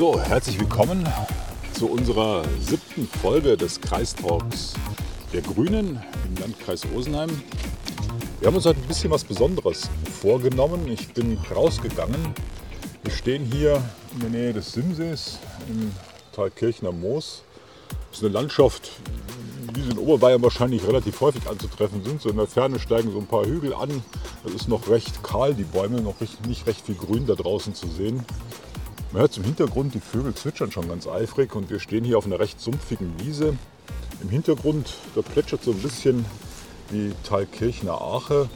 So, herzlich willkommen zu unserer siebten Folge des Kreistalks der Grünen im Landkreis Rosenheim. Wir haben uns heute ein bisschen was Besonderes vorgenommen. Ich bin rausgegangen. Wir stehen hier in der Nähe des Simsees im Tal Kirchner Moos. Das ist eine Landschaft, sie in Oberbayern wahrscheinlich relativ häufig anzutreffen sind. So in der Ferne steigen so ein paar Hügel an. Es ist noch recht kahl, die Bäume, noch nicht recht viel Grün da draußen zu sehen. Man hört zum Hintergrund, die Vögel zwitschern schon ganz eifrig und wir stehen hier auf einer recht sumpfigen Wiese. Im Hintergrund, da plätschert so ein bisschen die Thalkirchner Ache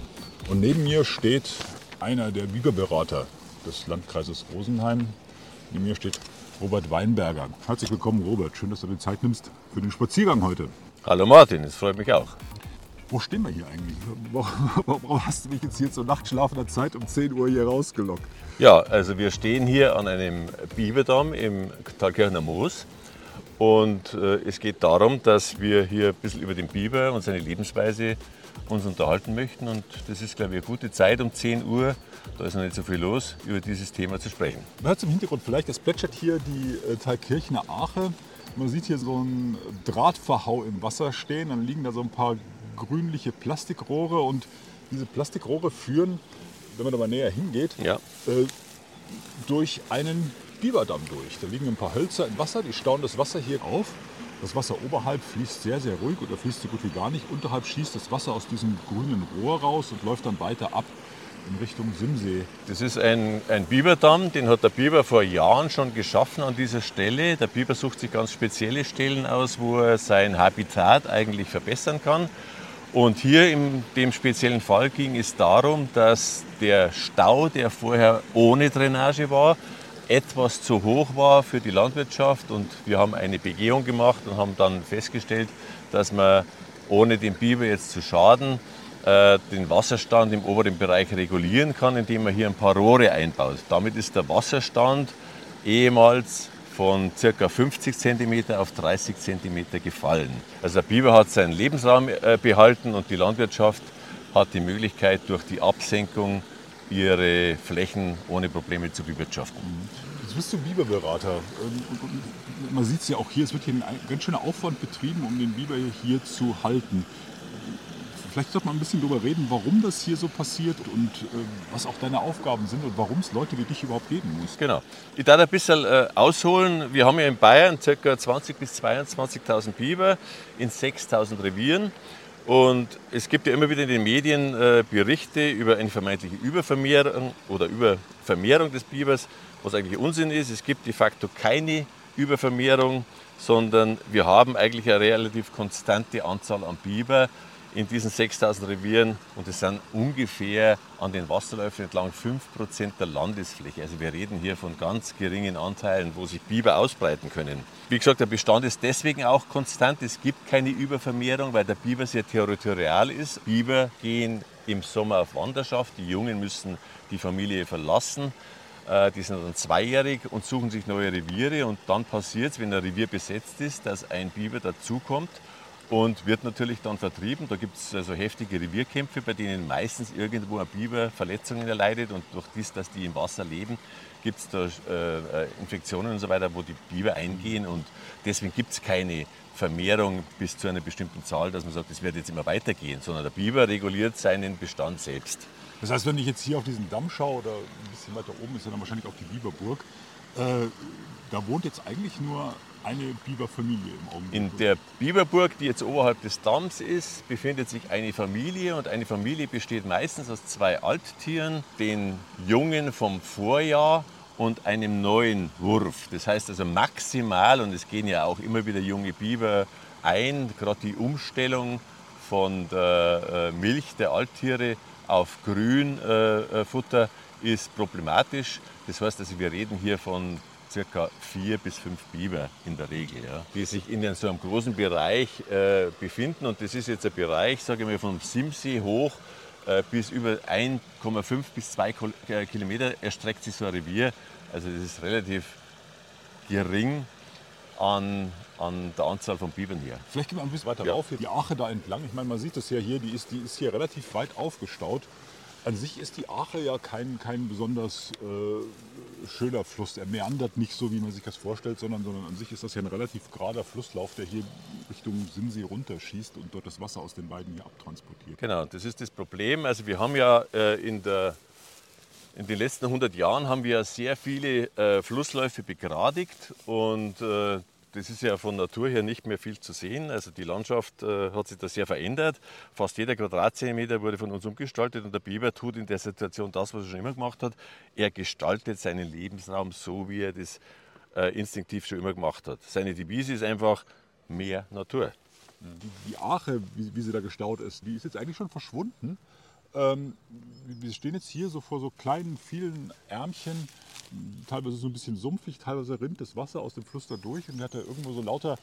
und neben mir steht einer der Biberberater des Landkreises Rosenheim. Neben mir steht Robert Weinberger. Herzlich willkommen, Robert. Schön, dass du dir Zeit nimmst für den Spaziergang heute. Hallo Martin, es freut mich auch. Wo stehen wir hier eigentlich? Warum hast du mich jetzt hier zur nachtschlafender Zeit um 10 Uhr hier rausgelockt? Ja, also wir stehen hier an einem Biberdamm im Thalkirchner Moos. Und äh, es geht darum, dass wir hier ein bisschen über den Biber und seine Lebensweise uns unterhalten möchten. Und das ist, glaube ich, eine gute Zeit um 10 Uhr, da ist noch nicht so viel los, über dieses Thema zu sprechen. Man hört im Hintergrund vielleicht, es plätschert hier die äh, Thalkirchner Ache. Man sieht hier so einen Drahtverhau im Wasser stehen, dann liegen da so ein paar grünliche Plastikrohre und diese Plastikrohre führen, wenn man da mal näher hingeht, Ja. äh, durch einen Biberdamm durch. Da liegen ein paar Hölzer im Wasser, die stauen das Wasser hier auf. Das Wasser oberhalb fließt sehr, sehr ruhig oder fließt so gut wie gar nicht. Unterhalb schießt das Wasser aus diesem grünen Rohr raus und läuft dann weiter ab in Richtung Simsee. Das ist ein, ein Biberdamm, den hat der Biber vor Jahren schon geschaffen an dieser Stelle. Der Biber sucht sich ganz spezielle Stellen aus, wo er sein Habitat eigentlich verbessern kann. Und hier in dem speziellen Fall ging es darum, dass der Stau, der vorher ohne Drainage war, etwas zu hoch war für die Landwirtschaft. Und wir haben eine Begehung gemacht und haben dann festgestellt, dass man ohne den Biber jetzt zu schaden, äh, den Wasserstand im oberen Bereich regulieren kann, indem man hier ein paar Rohre einbaut. Damit ist der Wasserstand ehemals von ca. 50 cm auf 30 cm gefallen. Also der Biber hat seinen Lebensraum äh, behalten und die Landwirtschaft hat die Möglichkeit, durch die Absenkung ihre Flächen ohne Probleme zu bewirtschaften. Jetzt bist du Biberberater. Ähm, Man sieht es ja auch hier, es wird hier ein ganz schöner Aufwand betrieben, um den Biber hier zu halten. Vielleicht sollte man ein bisschen darüber reden, warum das hier so passiert und äh, was auch deine Aufgaben sind und warum es Leute wie dich überhaupt geben muss. Genau. Ich darf ein bisschen äh, ausholen. Wir haben ja in Bayern ca. 20.000 bis 22.000 Biber in 6.000 Revieren. Und es gibt ja immer wieder in den Medien äh, Berichte über eine vermeintliche Übervermehrung oder Übervermehrung des Bibers, was eigentlich Unsinn ist. Es gibt de facto keine Übervermehrung, sondern wir haben eigentlich eine relativ konstante Anzahl an Biber in diesen 6000 Revieren und es sind ungefähr an den Wasserläufen entlang 5% der Landesfläche. Also wir reden hier von ganz geringen Anteilen, wo sich Biber ausbreiten können. Wie gesagt, der Bestand ist deswegen auch konstant. Es gibt keine Übervermehrung, weil der Biber sehr territorial ist. Biber gehen im Sommer auf Wanderschaft. Die Jungen müssen die Familie verlassen. Äh, Die sind dann zweijährig und suchen sich neue Reviere. Und dann passiert es, wenn ein Revier besetzt ist, dass ein Biber dazukommt und wird natürlich dann vertrieben. Da gibt es also heftige Revierkämpfe, bei denen meistens irgendwo ein Biber Verletzungen erleidet und durch das, dass die im Wasser leben, gibt es da äh, äh, Infektionen und so weiter, wo die Biber eingehen und deswegen gibt es keine Vermehrung bis zu einer bestimmten Zahl, dass man sagt, es wird jetzt immer weitergehen, sondern der Biber reguliert seinen Bestand selbst. Das heißt, wenn ich jetzt hier auf diesen Damm schaue oder ein bisschen weiter oben ist dann wahrscheinlich auch die Biberburg, äh, da wohnt jetzt eigentlich nur eine Biberfamilie im Augenblick. In der Biberburg, die jetzt oberhalb des Damms ist, befindet sich eine Familie und eine Familie besteht meistens aus zwei Alttieren, den Jungen vom Vorjahr und einem neuen Wurf. Das heißt also maximal, und es gehen ja auch immer wieder junge Biber ein, gerade die Umstellung von der äh, Milch der Alttiere auf Grünfutter ist problematisch. Das heißt also, wir reden hier von circa vier bis fünf Biber in der Regel, ja, die sich in so einem großen Bereich äh, befinden. Und das ist jetzt ein Bereich, sage ich mal, vom Simsee hoch äh, bis über 1,5 bis 2 Kol- äh, Kilometer erstreckt sich so ein Revier. Also das ist relativ gering an, an der Anzahl von Bibern hier. Vielleicht gehen wir ein bisschen weiter Ja. rauf, hier die Ache da entlang. Ich meine, man sieht das ja hier, die ist, die ist hier relativ weit aufgestaut. An sich ist die Ache ja kein, kein besonders äh, schöner Fluss. Er meandert nicht so, wie man sich das vorstellt, sondern, sondern an sich ist das ja ein relativ gerader Flusslauf, der hier Richtung Sinsee runterschießt und dort das Wasser aus den beiden hier abtransportiert. Genau, das ist das Problem. Also wir haben ja äh, in, der, in den letzten 100 Jahren haben wir sehr viele äh, Flussläufe begradigt und äh, das ist ja von Natur her nicht mehr viel zu sehen. Also die Landschaft äh, hat sich da sehr verändert. Fast jeder Quadratzentimeter wurde von uns umgestaltet und der Biber tut in der Situation das, was er schon immer gemacht hat. Er gestaltet seinen Lebensraum so, wie er das äh, instinktiv schon immer gemacht hat. Seine Devise ist einfach mehr Natur. Die, die Ache, wie, wie, sie da gestaut ist, die ist jetzt eigentlich schon verschwunden. Ähm, wir stehen jetzt hier so vor so kleinen, vielen Ärmchen teilweise so ein bisschen sumpfig, teilweise rinnt das Wasser aus dem Fluss da durch und er hat da irgendwo so lauter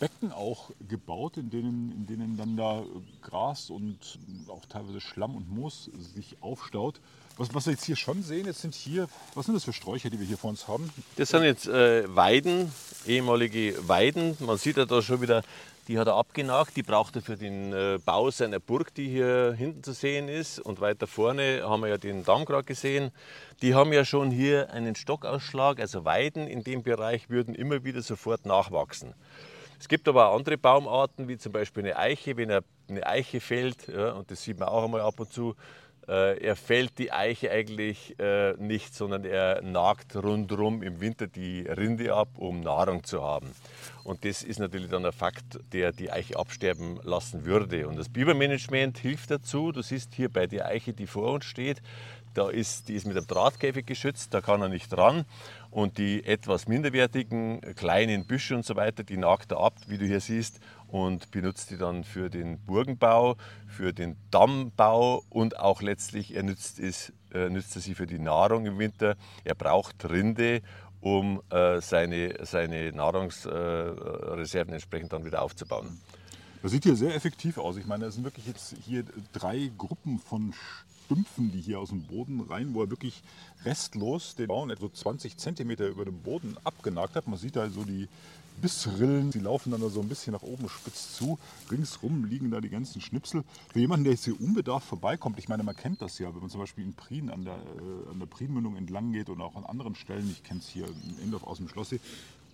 Becken auch gebaut, in denen, in denen dann da Gras und auch teilweise Schlamm und Moos sich aufstaut. Was, was wir jetzt hier schon sehen, jetzt sind hier, was sind das für Sträucher, die wir hier vor uns haben? Das sind jetzt äh, Weiden, ehemalige Weiden. Man sieht ja da schon wieder die hat er abgenagt, die braucht er für den äh, Bau seiner Burg, die hier hinten zu sehen ist. Und weiter vorne haben wir ja den Damm gerade gesehen. Die haben ja schon hier einen Stockausschlag, also Weiden in dem Bereich würden immer wieder sofort nachwachsen. Es gibt aber auch andere Baumarten, wie zum Beispiel eine Eiche. Wenn eine Eiche fällt, ja, und das sieht man auch einmal ab und zu, er fällt die Eiche eigentlich äh, nicht, sondern er nagt rundherum im Winter die Rinde ab, um Nahrung zu haben. Und das ist natürlich dann ein Fakt, der die Eiche absterben lassen würde. Und das Bibermanagement hilft dazu. Du siehst hier bei der Eiche, die vor uns steht, da ist, die ist mit einem Drahtkäfig geschützt, da kann er nicht ran. Und die etwas minderwertigen kleinen Büsche und so weiter, die nagt er ab, wie du hier siehst, und benutzt die dann für den Burgenbau, für den Dammbau und auch letztlich er nützt, es, äh, nützt er sie für die Nahrung im Winter. Er braucht Rinde, um äh, seine, seine Nahrungsreserven entsprechend dann wieder aufzubauen. Das sieht hier sehr effektiv aus. Ich meine, es sind wirklich jetzt hier drei Gruppen von Stümpfen, die hier aus dem Boden rein, wo er wirklich restlos den Baum etwa 20 cm über dem Boden abgenagt hat. Man sieht da so die Bissrillen, die laufen dann so ein bisschen nach oben spitz zu. Ringsrum liegen da die ganzen Schnipsel. Für jemanden, der jetzt hier unbedarft vorbeikommt, ich meine, man kennt das ja, wenn man zum Beispiel in Prien an der, äh, an der Prienmündung entlang geht oder auch an anderen Stellen, ich kenne es hier in Endorf aus dem Schlosssee,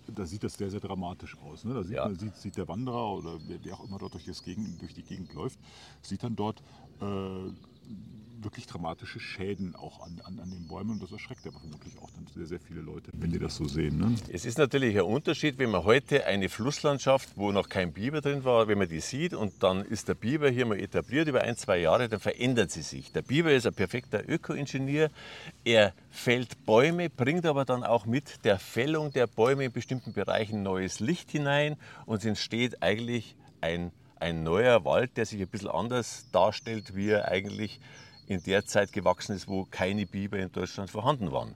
da sieht das sehr, sehr dramatisch aus. Ne? Da sieht, ja. man, sieht, sieht, der Wanderer oder wer, wer auch immer dort durch, Gegend, durch, die Gegend läuft, sieht dann dort äh, wirklich dramatische Schäden auch an, an, an den Bäumen. Und das erschreckt aber vermutlich auch dann sehr, sehr viele Leute, wenn die das so sehen. Ne? Es ist natürlich ein Unterschied, wenn man heute eine Flusslandschaft, wo noch kein Biber drin war, wenn man die sieht und dann ist der Biber hier mal etabliert über ein, zwei Jahre, dann verändert sie sich. Der Biber ist ein perfekter Ökoingenieur. Er fällt Bäume, bringt aber dann auch mit der Fällung der Bäume in bestimmten Bereichen neues Licht hinein und es entsteht eigentlich ein ein neuer Wald, der sich ein bisschen anders darstellt, wie er eigentlich in der Zeit gewachsen ist, wo keine Biber in Deutschland vorhanden waren.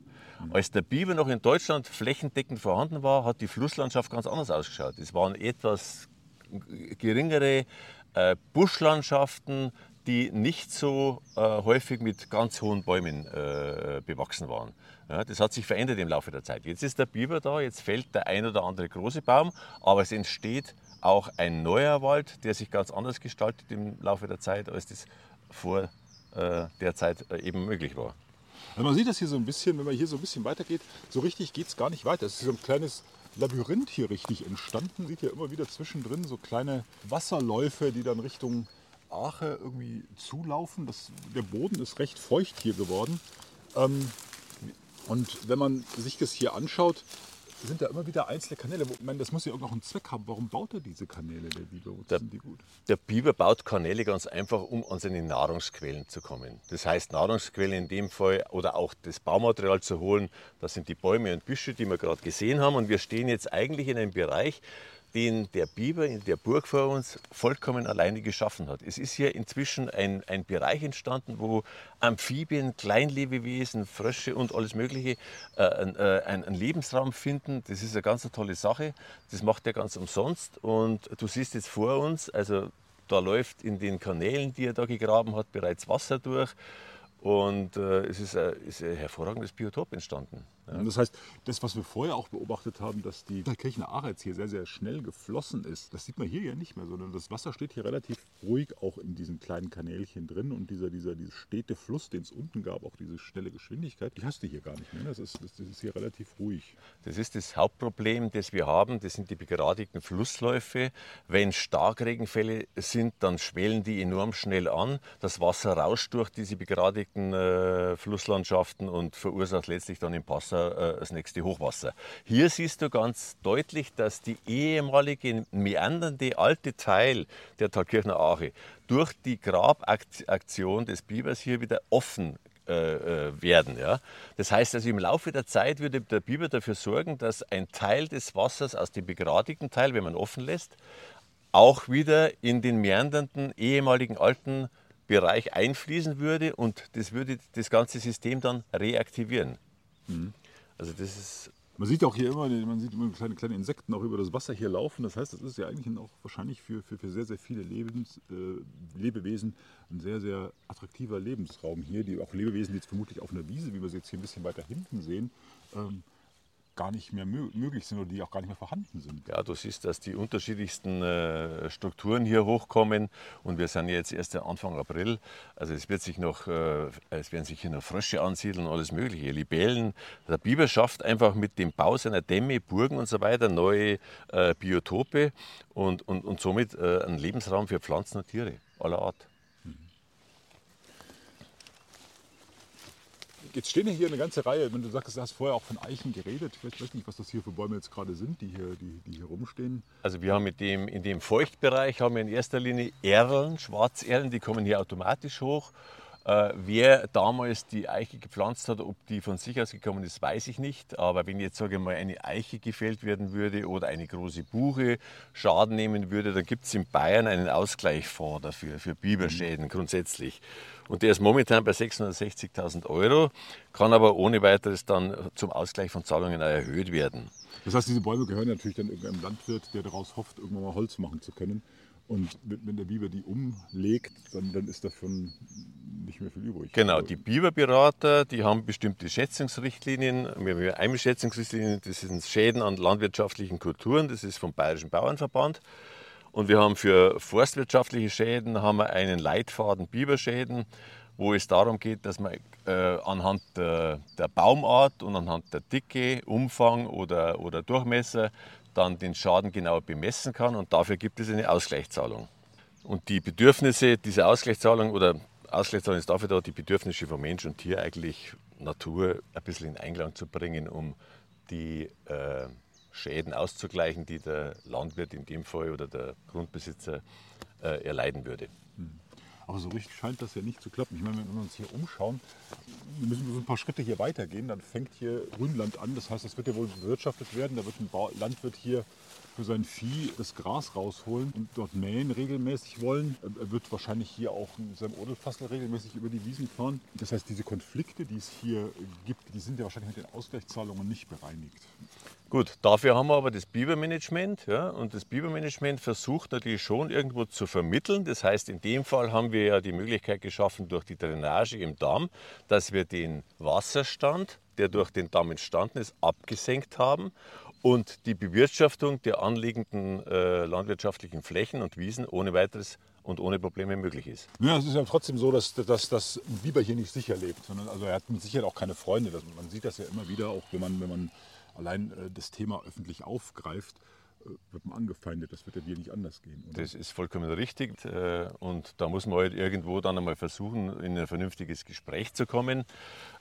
Als der Biber noch in Deutschland flächendeckend vorhanden war, hat die Flusslandschaft ganz anders ausgeschaut. Es waren etwas geringere äh, Buschlandschaften, die nicht so äh, häufig mit ganz hohen Bäumen äh, bewachsen waren. Ja, das hat sich verändert im Laufe der Zeit. Jetzt ist der Biber da, jetzt fällt der ein oder andere große Baum, aber es entsteht auch ein neuer Wald, der sich ganz anders gestaltet im Laufe der Zeit, als das vor derzeit äh, eben möglich war. Also man sieht das hier so ein bisschen, wenn man hier so ein bisschen weitergeht, so richtig geht es gar nicht weiter. Es ist so ein kleines Labyrinth hier richtig entstanden. Sieht ja immer wieder zwischendrin so kleine Wasserläufe, die dann Richtung Ache irgendwie zulaufen. Das, der Boden ist recht feucht hier geworden. Ähm, und wenn man sich das hier anschaut, sind da immer wieder einzelne Kanäle. Ich meine, das muss ja auch noch einen Zweck haben. Warum baut er diese Kanäle, der Biber? Wozu der, sind die gut? Der Biber baut Kanäle ganz einfach, um an seine Nahrungsquellen zu kommen. Das heißt, Nahrungsquellen in dem Fall oder auch das Baumaterial zu holen, das sind die Bäume und Büsche, die wir gerade gesehen haben. Und wir stehen jetzt eigentlich in einem Bereich, den der Biber in der Burg vor uns vollkommen alleine geschaffen hat. Es ist hier inzwischen ein, ein Bereich entstanden, wo Amphibien, Kleinlebewesen, Frösche und alles Mögliche äh, äh, einen Lebensraum finden. Das ist eine ganz tolle Sache. Das macht er ganz umsonst. Und du siehst jetzt vor uns, also da läuft in den Kanälen, die er da gegraben hat, bereits Wasser durch. Und äh, es ist ein, ist ein hervorragendes Biotop entstanden. Ja. Das heißt, das, was wir vorher auch beobachtet haben, dass die Kirchener Aare jetzt hier sehr, sehr schnell geflossen ist, das sieht man hier ja nicht mehr, sondern das Wasser steht hier relativ ruhig auch in diesen kleinen Kanälchen drin und dieser, dieser, dieser stete Fluss, den es unten gab, auch diese schnelle Geschwindigkeit, die hast du hier gar nicht mehr. Das ist, das ist hier relativ ruhig. Das ist das Hauptproblem, das wir haben. Das sind die begradigten Flussläufe. Wenn Starkregenfälle sind, dann schwellen die enorm schnell an. Das Wasser rauscht durch diese begradigten äh, Flusslandschaften und verursacht letztlich dann im Passau äh, das nächste Hochwasser. Hier siehst du ganz deutlich, dass die ehemalige meandernde alte Teil der Thalkirchner Ache durch die Grabaktion des Bibers hier wieder offen äh, äh, werden. Ja? Das heißt also, im Laufe der Zeit würde der Biber dafür sorgen, dass ein Teil des Wassers aus dem begradigten Teil, wenn man offen lässt, auch wieder in den meandernden ehemaligen alten Bereich einfließen würde und das würde das ganze System dann reaktivieren. Mhm. Also das ist man sieht auch hier immer, man sieht immer kleine, kleine Insekten auch über das Wasser hier laufen. Das heißt, das ist ja eigentlich auch wahrscheinlich für, für, für sehr, sehr viele Lebens, äh, Lebewesen ein sehr, sehr attraktiver Lebensraum hier. Die auch Lebewesen, die jetzt vermutlich auf einer Wiese, wie wir sie jetzt hier ein bisschen weiter hinten sehen, ähm, gar nicht mehr möglich sind oder die auch gar nicht mehr vorhanden sind. Ja, du siehst, dass die unterschiedlichsten äh, Strukturen hier hochkommen und wir sind jetzt erst Anfang April. Also es wird sich noch, äh, es werden sich hier noch Frösche ansiedeln alles mögliche, Libellen. Der Biber schafft einfach mit dem Bau seiner Dämme, Burgen und so weiter neue äh, Biotope und, und, und somit äh, einen Lebensraum für Pflanzen und Tiere aller Art. Jetzt stehen hier eine ganze Reihe, wenn du sagst, du hast vorher auch von Eichen geredet, ich weiß nicht, was das hier für Bäume jetzt gerade sind, die hier, die, die hier rumstehen. Also wir haben mit dem, in dem Feuchtbereich haben wir in erster Linie Erlen, Schwarzerlen, die kommen hier automatisch hoch. Äh, wer damals die Eiche gepflanzt hat, ob die von sich aus gekommen ist, weiß ich nicht. Aber wenn jetzt sage ich mal eine Eiche gefällt werden würde oder eine große Buche Schaden nehmen würde, dann gibt es in Bayern einen Ausgleichsfonds dafür, für Biberschäden mhm. grundsätzlich. Und der ist momentan bei 660.000 Euro, kann aber ohne weiteres dann zum Ausgleich von Zahlungen erhöht werden. Das heißt, diese Bäume gehören natürlich dann irgendeinem Landwirt, der daraus hofft, irgendwann mal Holz machen zu können. Und wenn der Biber die umlegt, dann, dann ist davon nicht mehr viel übrig. Genau, die Biberberater, die haben bestimmte Schätzungsrichtlinien. Wir haben eine Schätzungsrichtlinie, das sind Schäden an landwirtschaftlichen Kulturen, das ist vom Bayerischen Bauernverband. Und wir haben für forstwirtschaftliche Schäden haben wir einen Leitfaden Biberschäden, wo es darum geht, dass man äh, anhand der, der, Baumart und anhand der Dicke, Umfang oder, oder Durchmesser dann den Schaden genau bemessen kann und dafür gibt es eine Ausgleichszahlung. Und die Bedürfnisse dieser Ausgleichszahlung oder Ausgleichszahlung ist dafür da, die Bedürfnisse von Mensch und Tier eigentlich Natur ein bisschen in Einklang zu bringen, um die äh, Schäden auszugleichen, die der Landwirt in dem Fall oder der Grundbesitzer äh, erleiden würde. Aber so richtig scheint das ja nicht zu klappen. Ich meine, wenn wir uns hier umschauen, müssen wir so ein paar Schritte hier weitergehen. Dann fängt hier Grünland an. Das heißt, es wird ja wohl bewirtschaftet werden. Da wird ein Landwirt hier für sein Vieh das Gras rausholen und dort mähen regelmäßig wollen. Er wird wahrscheinlich hier auch in seinem Odelfassel regelmäßig über die Wiesen fahren. Das heißt, diese Konflikte, die es hier gibt, die sind ja wahrscheinlich mit den Ausgleichszahlungen nicht bereinigt. Gut, dafür haben wir aber das Bibermanagement. Ja, und das Bibermanagement versucht natürlich schon irgendwo zu vermitteln. Das heißt, in dem Fall haben wir ja die Möglichkeit geschaffen durch die Drainage im Damm, dass wir den Wasserstand, der durch den Damm entstanden ist, abgesenkt haben und die Bewirtschaftung der anliegenden äh, landwirtschaftlichen Flächen und Wiesen ohne weiteres und ohne Probleme möglich ist. Ja, es ist ja trotzdem so, dass, dass, dass ein Biber hier nicht sicher lebt. Sondern, also er hat mit Sicherheit auch keine Freunde. Das, man sieht das ja immer wieder, auch wenn man, wenn man allein äh, das Thema öffentlich aufgreift wird man angefeindet. Das wird ja dir nicht anders gehen. Oder? Das ist vollkommen richtig. Äh, und da muss man halt irgendwo dann einmal versuchen, in ein vernünftiges Gespräch zu kommen.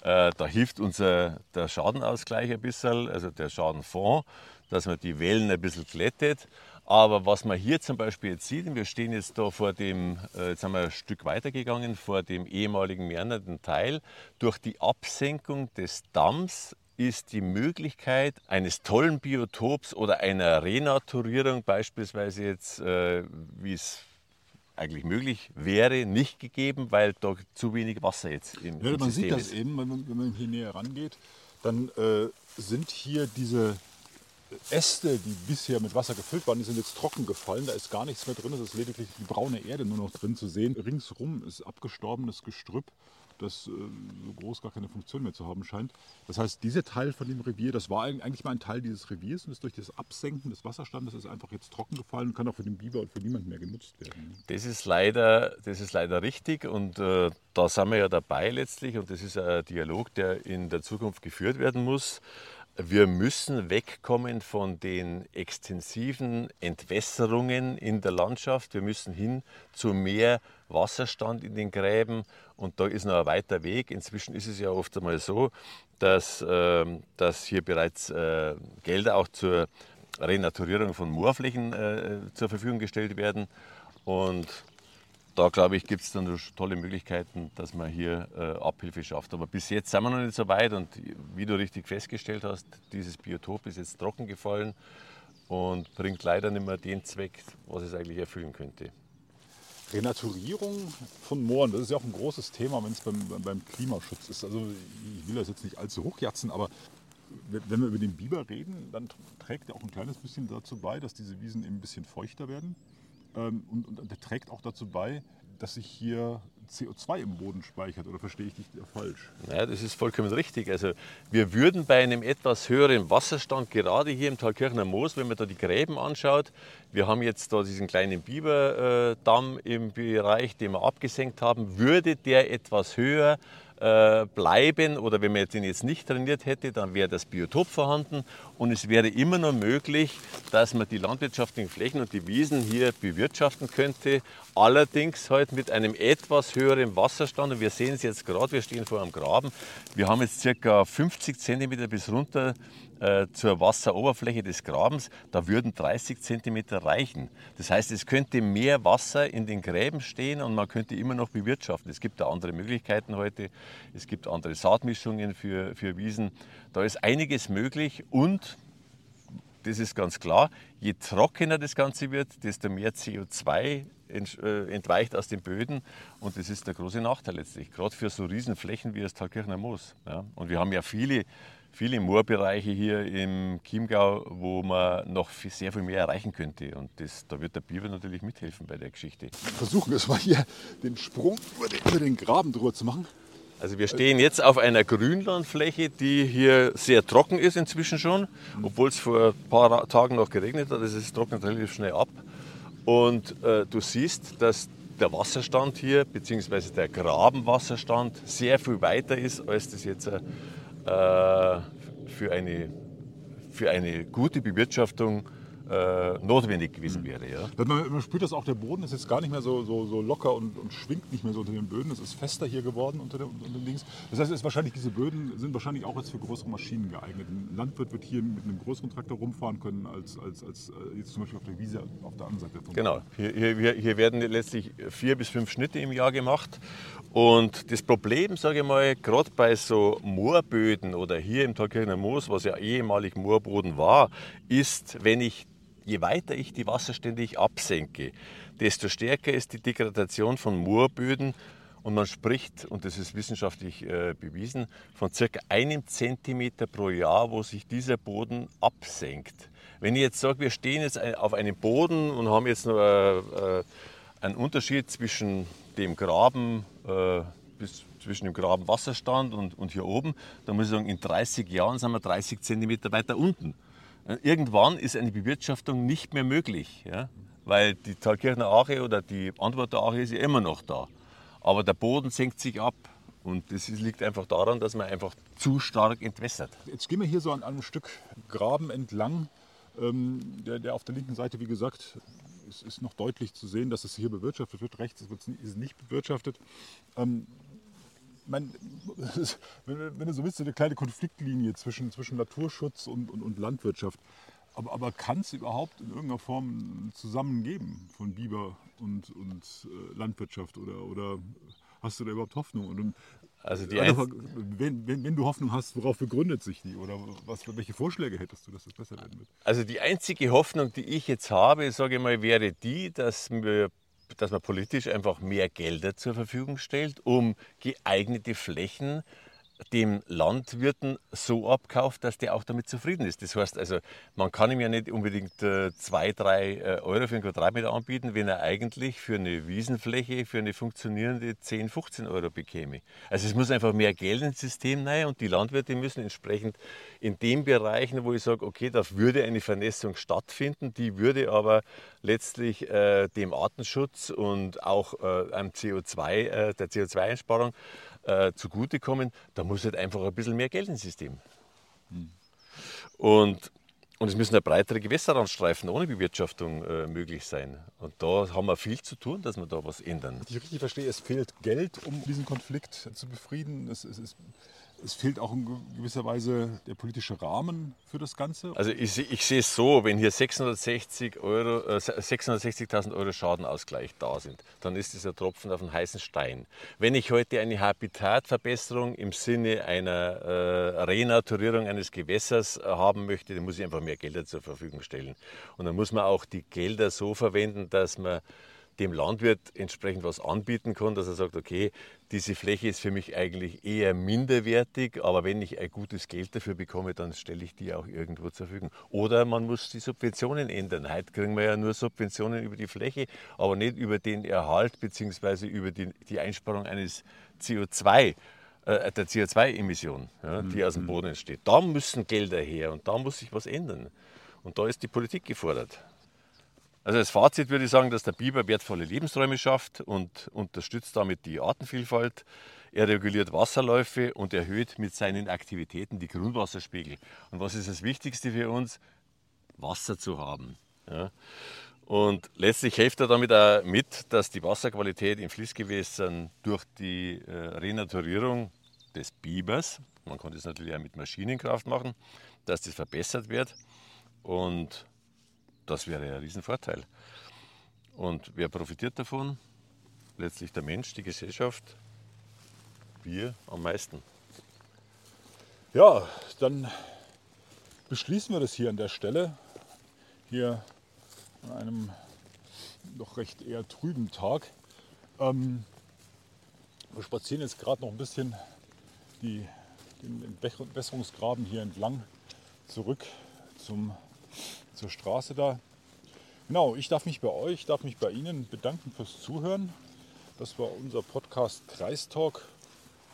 Äh, da hilft unser der Schadenausgleich ein bisschen, also der Schadenfonds, dass man die Wellen ein bisschen glättet. Aber was man hier zum Beispiel jetzt sieht, wir stehen jetzt da vor dem, jetzt sind wir ein Stück weitergegangen, vor dem ehemaligen meandernden Teil, durch die Absenkung des Damms ist die Möglichkeit eines tollen Biotops oder einer Renaturierung beispielsweise jetzt, äh, wie es eigentlich möglich wäre, nicht gegeben, weil da zu wenig Wasser jetzt im, ja, im Man sieht das ist. eben, wenn man, wenn man, hier näher rangeht, dann äh, sind hier diese Äste, die bisher mit Wasser gefüllt waren, die sind jetzt trocken gefallen. Da ist gar nichts mehr drin. Es ist lediglich die braune Erde nur noch drin zu sehen. Ringsrum ist abgestorbenes Gestrüpp das äh, so groß gar keine Funktion mehr zu haben scheint. Das heißt, dieser Teil von dem Revier, das war eigentlich mal ein Teil dieses Reviers und ist durch das Absenken des Wasserstandes ist einfach jetzt trocken gefallen und kann auch für den Biber und für niemanden mehr genutzt werden. Das ist leider, das ist leider richtig und äh, da sind wir ja dabei letztlich und das ist ein Dialog, der in der Zukunft geführt werden muss. Wir müssen wegkommen von den extensiven Entwässerungen in der Landschaft. Wir müssen hin zu mehr Wasserstand in den Gräben und da ist noch ein weiter Weg. Inzwischen ist es ja oft einmal so, dass, äh, dass hier bereits äh, Gelder auch zur Renaturierung von Moorflächen äh, zur Verfügung gestellt werden und da glaube ich, gibt es dann tolle Möglichkeiten, dass man hier äh, Abhilfe schafft. Aber bis jetzt sind wir noch nicht so weit und wie du richtig festgestellt hast, dieses Biotop ist jetzt trocken gefallen und bringt leider nicht mehr den Zweck, was es eigentlich erfüllen könnte. Renaturierung von Mooren, das ist ja auch ein großes Thema, wenn es beim, beim Klimaschutz ist. Also ich will das jetzt nicht allzu hochjatzen, aber wenn wir über den Biber reden, dann trägt er auch ein kleines bisschen dazu bei, dass diese Wiesen eben ein bisschen feuchter werden. Ähm, und, und der trägt auch dazu bei, dass sich hier CO2 im Boden speichert. Oder verstehe ich dich falsch? Ja, das ist vollkommen richtig. Also wir würden bei einem etwas höheren Wasserstand, gerade hier im Thalkirchner Moos, wenn man da die Gräben anschaut, wir haben jetzt da diesen kleinen Biberdamm im Bereich, den wir abgesenkt haben, würde der etwas höher äh, bleiben oder wenn man den jetzt nicht trainiert hätte, dann wäre das Biotop vorhanden. Und es wäre immer noch möglich, dass man die landwirtschaftlichen Flächen und die Wiesen hier bewirtschaften könnte, allerdings halt mit einem etwas höheren Wasserstand. Und wir sehen es jetzt gerade, wir stehen vor einem Graben, wir haben jetzt circa 50 cm bis runter äh, zur Wasseroberfläche des Grabens, da würden 30 cm reichen. Das heißt, es könnte mehr Wasser in den Gräben stehen und man könnte immer noch bewirtschaften. Es gibt da andere Möglichkeiten heute, es gibt andere Saatmischungen für, für Wiesen. Da ist einiges möglich und das ist ganz klar, je trockener das Ganze wird, desto mehr CO2 äh, entweicht aus den Böden und das ist der große Nachteil letztlich, gerade für so Riesenflächen wie das Thalkirchner Moos. Ja. Und wir haben ja viele viele Moorbereiche hier im Chiemgau, wo man noch sehr viel mehr erreichen könnte. Und das, da wird der Biber natürlich mithelfen bei der Geschichte. Versuchen wir es mal hier, den Sprung über den, über den Graben drüber zu machen. Also wir stehen jetzt auf einer Grünlandfläche, die hier sehr trocken ist inzwischen schon, obwohl es vor ein paar Tagen noch geregnet hat. Es trocknet relativ schnell ab. Und äh, du siehst, dass der Wasserstand hier, beziehungsweise der Grabenwasserstand, sehr viel weiter ist, als das jetzt äh, äh, für, eine, für eine gute Bewirtschaftung äh, notwendig gewesen wäre. Ja. Man, man, spürt das auch, der Boden ist jetzt gar nicht mehr so, so, so locker und, und, schwingt nicht mehr so unter den Böden. Es ist fester hier geworden unter, dem, unter den Dings. Das heißt, wahrscheinlich, diese Böden sind wahrscheinlich auch jetzt für größere Maschinen geeignet. Ein Landwirt wird hier mit einem größeren Traktor rumfahren können, als, als, als äh, jetzt zum Beispiel auf der Wiese auf der anderen Seite. Genau, hier, hier, hier werden letztlich vier bis fünf Schnitte im Jahr gemacht. Und das Problem, sage ich mal, gerade bei so Moorböden oder hier im Thalkirchner Moos, was ja ehemalig Moorboden war, ist, wenn ich je weiter ich die Wasserstände ich absenke, desto stärker ist die Degradation von Moorböden und man spricht, und das ist wissenschaftlich äh, bewiesen, von circa einem Zentimeter pro Jahr, wo sich dieser Boden absenkt. Wenn ich jetzt sage, wir stehen jetzt auf einem Boden und haben jetzt noch äh, äh, einen Unterschied zwischen dem Graben äh, bis zwischen dem Grabenwasserstand und, und hier oben, dann muss ich sagen, in 30 Jahren sind wir 30 Zentimeter weiter unten. Irgendwann ist eine Bewirtschaftung nicht mehr möglich, ja? weil die Thalkirchner Ache oder die Antworter Ache ist ja immer noch da. Aber der Boden senkt sich ab und das liegt einfach daran, dass man einfach zu stark entwässert. Jetzt gehen wir hier so an einem Stück Graben entlang. Ähm, der, der, auf der linken Seite, wie gesagt, ist, ist, noch deutlich zu sehen, dass es hier bewirtschaftet wird. Rechts ist es nicht bewirtschaftet. Ähm, mein, wenn, wenn, du so willst, eine kleine Konfliktlinie zwischen, zwischen Naturschutz und, und, und Landwirtschaft. Aber, aber kann es überhaupt in irgendeiner Form zusammengeben von Biber und, und äh, Landwirtschaft? Oder, oder hast du da überhaupt Hoffnung? Und, also die also, wenn, wenn, wenn, du Hoffnung hast, worauf begründet sich die? Oder was, welche Vorschläge hättest du, dass das besser werden wird? Also die einzige Hoffnung, die ich jetzt habe, sage ich mal, wäre die, dass wir dass man politisch einfach mehr Gelder zur Verfügung stellt, um geeignete Flächen dem Landwirten so abkauft, dass der auch damit zufrieden ist. Das heißt also, man kann ihm ja nicht unbedingt äh, zwei, drei äh, Euro für einen Quadratmeter anbieten, wenn er eigentlich für eine Wiesenfläche, für eine funktionierende 10, 15 Euro bekäme. Also es muss einfach mehr Geld ins System rein und die Landwirte müssen entsprechend in den Bereichen, wo ich sage, okay, da würde eine Vernässung stattfinden, die würde aber letztlich äh, dem Artenschutz und auch äh, einem CO2, äh, der CO2-Einsparung äh, zugutekommen, da muss halt einfach ein bisschen mehr Geld ins System. Hm. Und, und es müssen ja breitere Gewässerrandstreifen ohne Bewirtschaftung äh, möglich sein. Und da haben wir viel zu tun, dass wir da was ändern. Wenn ich richtig verstehe, es fehlt Geld, um diesen Konflikt zu befrieden. Es, es, es es fehlt auch in gewisser Weise der politische Rahmen für das Ganze. Also ich, ich sehe es so, wenn hier 660 Euro, äh, 660.000 Euro Schadenausgleich da sind, dann ist es ein Tropfen auf den heißen Stein. Wenn ich heute eine Habitatverbesserung im Sinne einer äh, Renaturierung eines Gewässers äh, haben möchte, dann muss ich einfach mehr Gelder zur Verfügung stellen. Und dann muss man auch die Gelder so verwenden, dass man dem Landwirt entsprechend was anbieten kann, dass er sagt, okay, diese Fläche ist für mich eigentlich eher minderwertig, aber wenn ich ein gutes Geld dafür bekomme, dann stelle ich die auch irgendwo zur Verfügung. Oder man muss die Subventionen ändern. Heute kriegen wir ja nur Subventionen über die Fläche, aber nicht über den Erhalt bzw. über die, die Einsparung eines CO2 äh, der CO2-Emission, ja, die aus dem mhm. Boden entsteht. Da müssen Gelder her und da muss sich was ändern. Und da ist die Politik gefordert. Also als Fazit würde ich sagen, dass der Biber wertvolle Lebensräume schafft und unterstützt damit die Artenvielfalt. Er reguliert Wasserläufe und erhöht mit seinen Aktivitäten die Grundwasserspiegel. Und was ist das Wichtigste für uns? Wasser zu haben. Ja. Und letztlich hilft er damit auch mit, dass die Wasserqualität in Fließgewässern durch die äh, Renaturierung des Bibers, man kann das natürlich auch mit Maschinenkraft machen, dass das verbessert wird. Und das wäre ein Riesenvorteil. Und wer profitiert davon? Letztlich der Mensch, die Gesellschaft, wir am meisten. Ja, dann beschließen wir das hier an der Stelle. Hier an einem doch recht eher trüben Tag. Ähm, wir spazieren jetzt gerade noch ein bisschen die, den Entwässerungsgraben hier entlang zurück zum zur Straße da. Genau, ich darf mich bei euch, darf mich bei Ihnen bedanken fürs Zuhören. Das war unser Podcast Kreistalk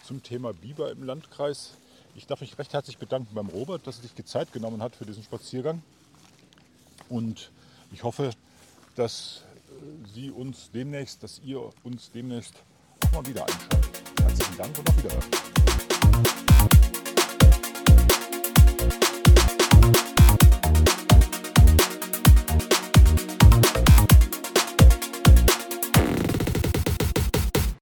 zum Thema Biber im Landkreis. Ich darf mich recht herzlich bedanken beim Robert, dass er sich die Zeit genommen hat für diesen Spaziergang. Und ich hoffe, dass Sie uns demnächst, dass ihr uns demnächst auch mal wieder einschaltet. Herzlichen Dank und auf Wiederhören.